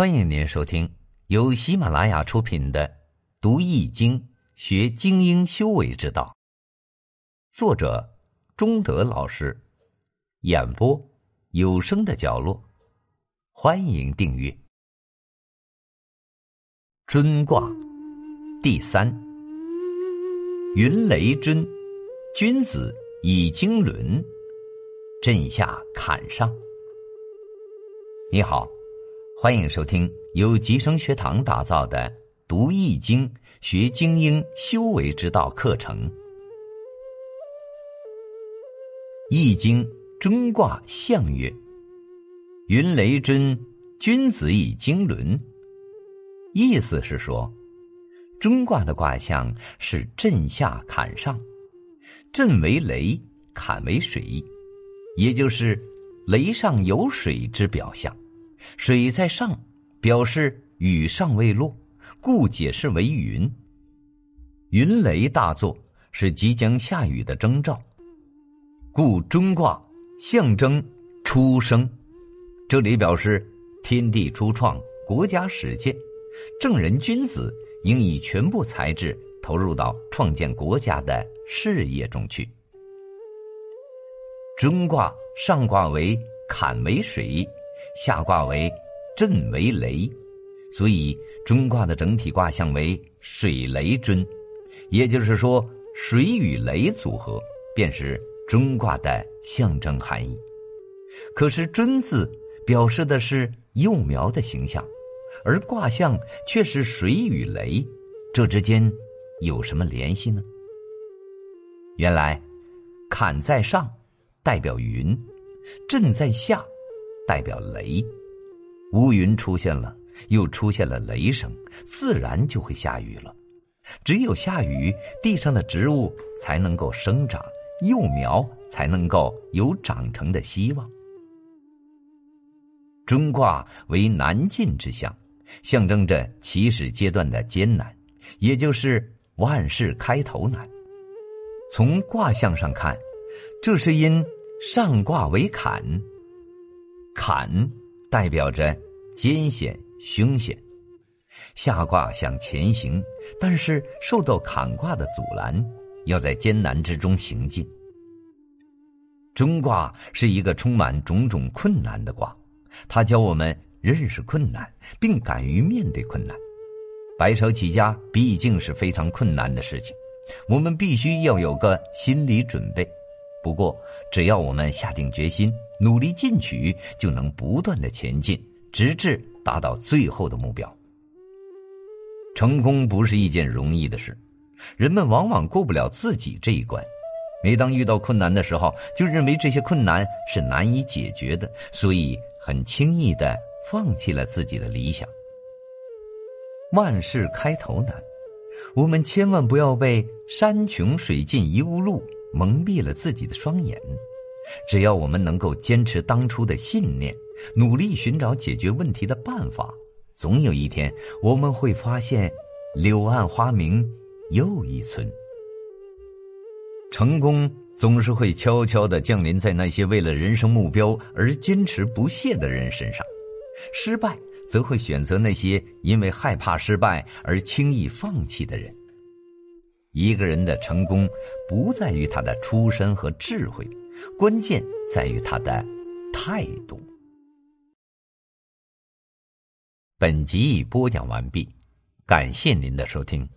欢迎您收听由喜马拉雅出品的《读易经学精英修为之道》，作者中德老师，演播有声的角落。欢迎订阅。尊卦第三，云雷尊，君子以经纶，震下坎上。你好。欢迎收听由吉生学堂打造的《读易经学精英修为之道》课程，《易经》中卦象曰：“云雷臻，君子以经纶。”意思是说，中卦的卦象是震下坎上，震为雷，坎为水，也就是雷上有水之表象。水在上，表示雨尚未落，故解释为云。云雷大作是即将下雨的征兆，故中卦象征出生。这里表示天地初创，国家始建，正人君子应以全部才智投入到创建国家的事业中去。中卦上卦为坎为水。下卦为震为雷，所以中卦的整体卦象为水雷臻，也就是说，水与雷组合便是中卦的象征含义。可是“臻”字表示的是幼苗的形象，而卦象却是水与雷，这之间有什么联系呢？原来，坎在上，代表云；震在下。代表雷，乌云出现了，又出现了雷声，自然就会下雨了。只有下雨，地上的植物才能够生长，幼苗才能够有长成的希望。中卦为难进之象，象征着起始阶段的艰难，也就是万事开头难。从卦象上看，这是因上卦为坎。坎代表着艰险凶险，下卦想前行，但是受到坎卦的阻拦，要在艰难之中行进。中卦是一个充满种种困难的卦，它教我们认识困难，并敢于面对困难。白手起家毕竟是非常困难的事情，我们必须要有个心理准备。不过，只要我们下定决心，努力进取，就能不断的前进，直至达到最后的目标。成功不是一件容易的事，人们往往过不了自己这一关。每当遇到困难的时候，就认为这些困难是难以解决的，所以很轻易的放弃了自己的理想。万事开头难，我们千万不要被“山穷水尽疑无路”。蒙蔽了自己的双眼。只要我们能够坚持当初的信念，努力寻找解决问题的办法，总有一天我们会发现，柳暗花明又一村。成功总是会悄悄的降临在那些为了人生目标而坚持不懈的人身上，失败则会选择那些因为害怕失败而轻易放弃的人。一个人的成功，不在于他的出身和智慧，关键在于他的态度。本集已播讲完毕，感谢您的收听。